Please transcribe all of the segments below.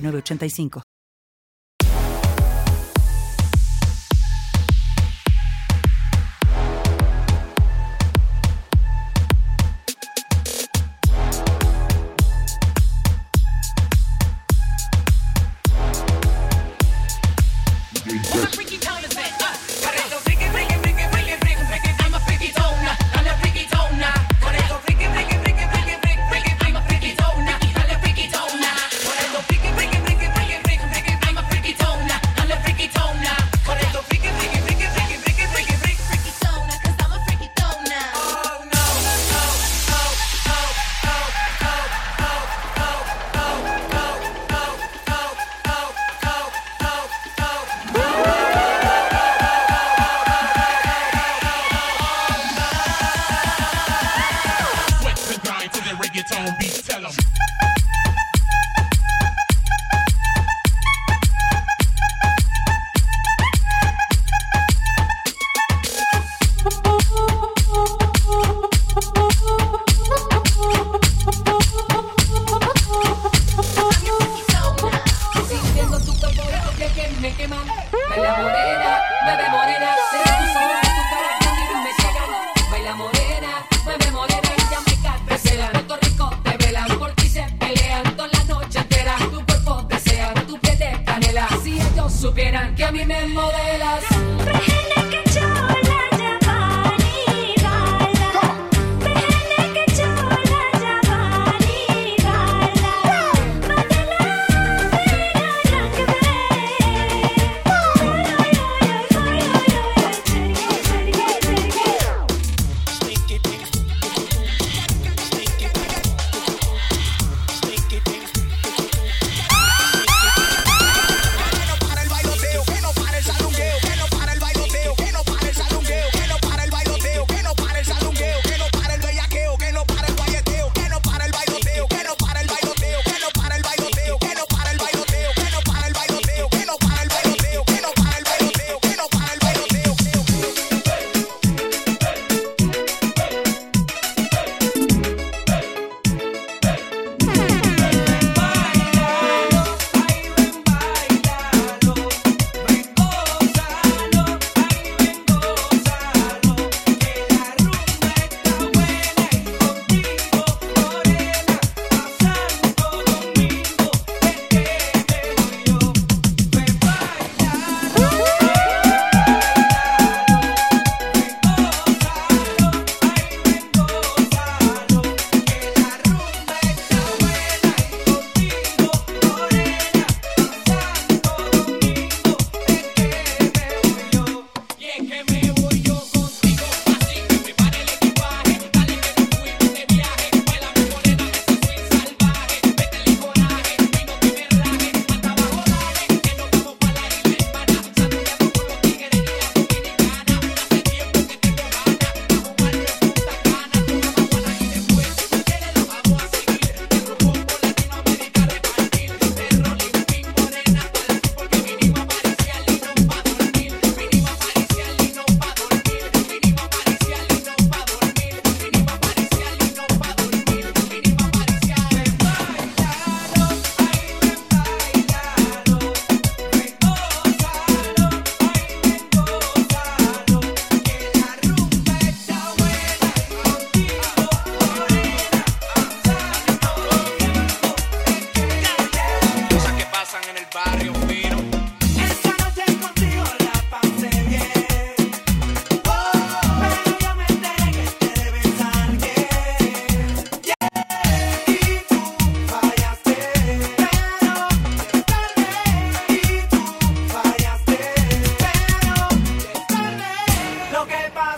8985. ¿Qué pasa?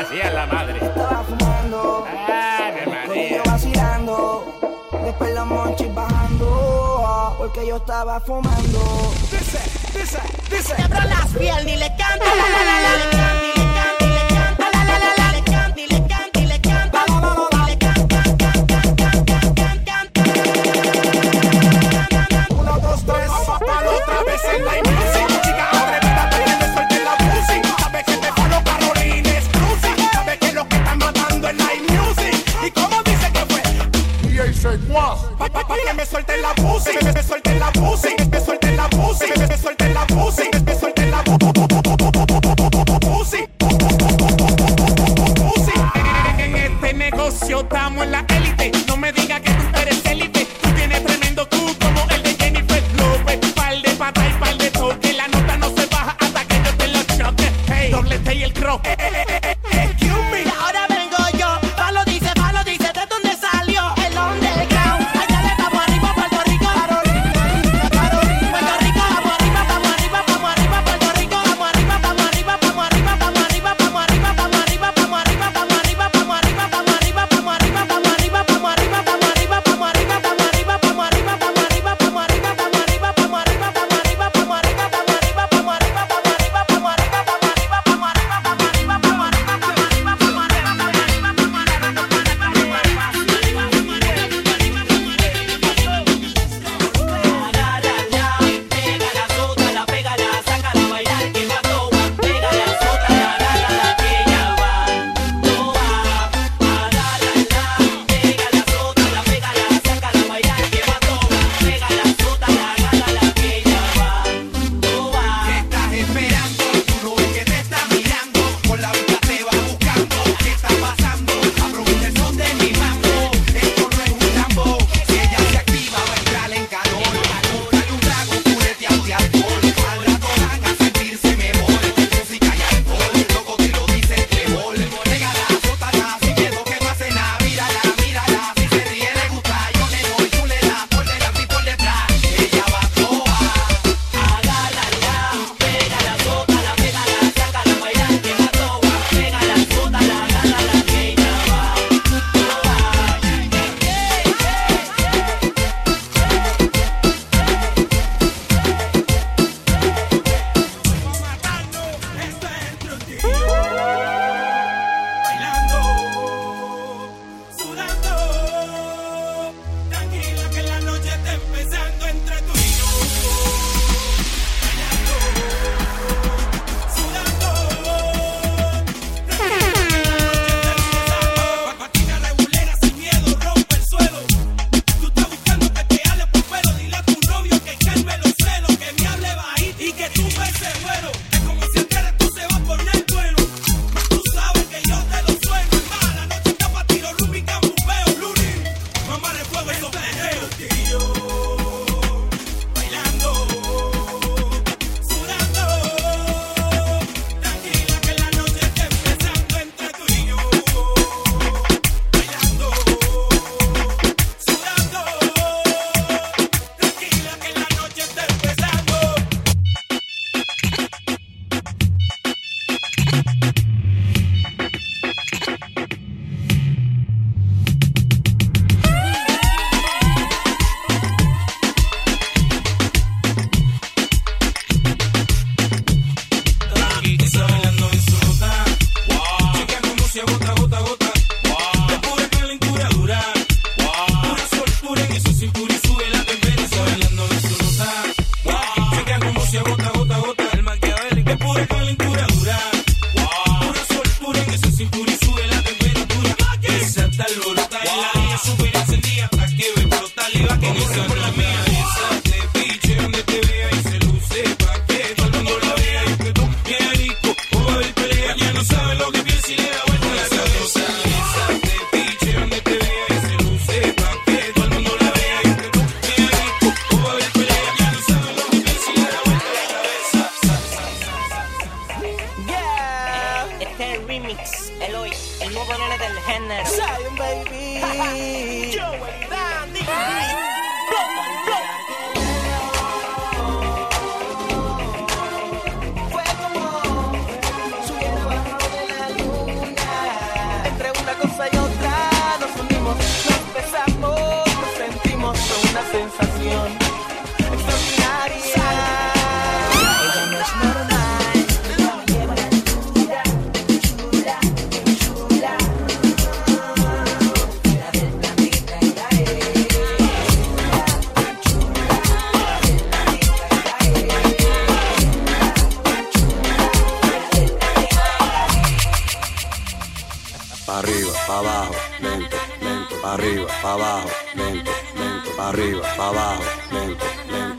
hacía la madre. Estaba fumando. Ave María. vacilando. Después los monchis bajando. Ah, porque yo estaba fumando. Dice, dice, dice. Quebra las piernas y le canto. Le canto, le canto. ¿Y cómo dice que fue? Y ahí guas. Pa, pa, pa, que me suelten la pussy. Que me, me suelten la pussy. Que me suelten 985. Fue como subir abajo de la luna. Pa' abajo, lento, lento, pa' arriba, pa' abajo, lento, lento, pa' arriba, pa' abajo, lento, lento,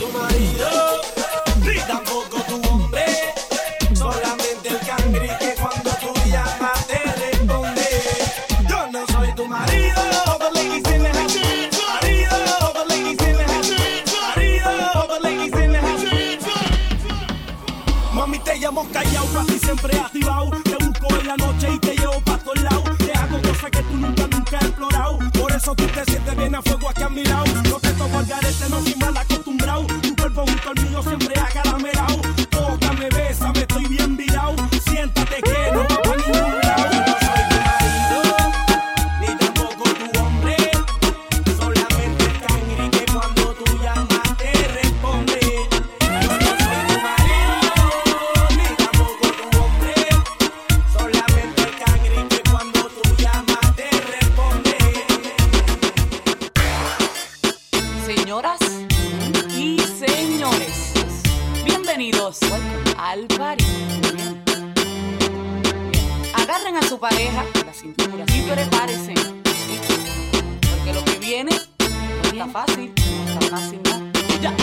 tu marido, ni tampoco tu hombre. Solamente el cangri que cuando tú llamas te responde. Yo no soy tu marido. Mami, te llamo callao, casi siempre activado. Te busco en la noche y te llevo pa' todos lados. Te hago cosas que tú nunca, nunca has explorado. Por eso tú te sientes bien a fuego aquí a mi lado. No te toco garete, no soy al party. Agarren a su pareja la cintura y prepárense. Porque lo que viene no está fácil, no está fácil, no. Ya.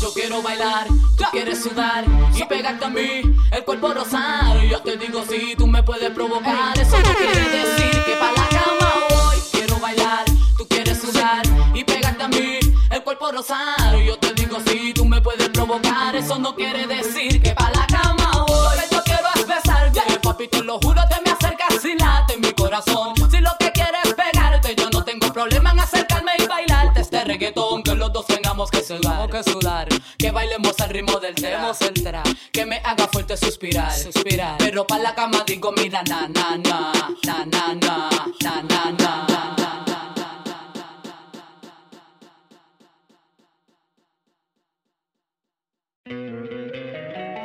Yo quiero bailar, tú quieres sudar y pegarte a mí, el cuerpo rosar. Yo te digo si tú me puedes provocar, eso no quiere decir que pa' la cama voy. Quiero bailar, tú quieres sudar y pegarte a mí, el cuerpo rosar. Yo te digo provocar, eso no quiere decir que pa' la cama voy. Lo que yo quiero es besarte, papi, te lo juro, te me acercas y late mi corazón. Si lo que quieres es pegarte, yo no tengo problema en acercarme y bailarte este reggaetón que los dos tengamos que sudar, que sudar, que bailemos al ritmo del tema, que me haga fuerte suspirar, suspirar. Pero pa' la cama digo mira na na na na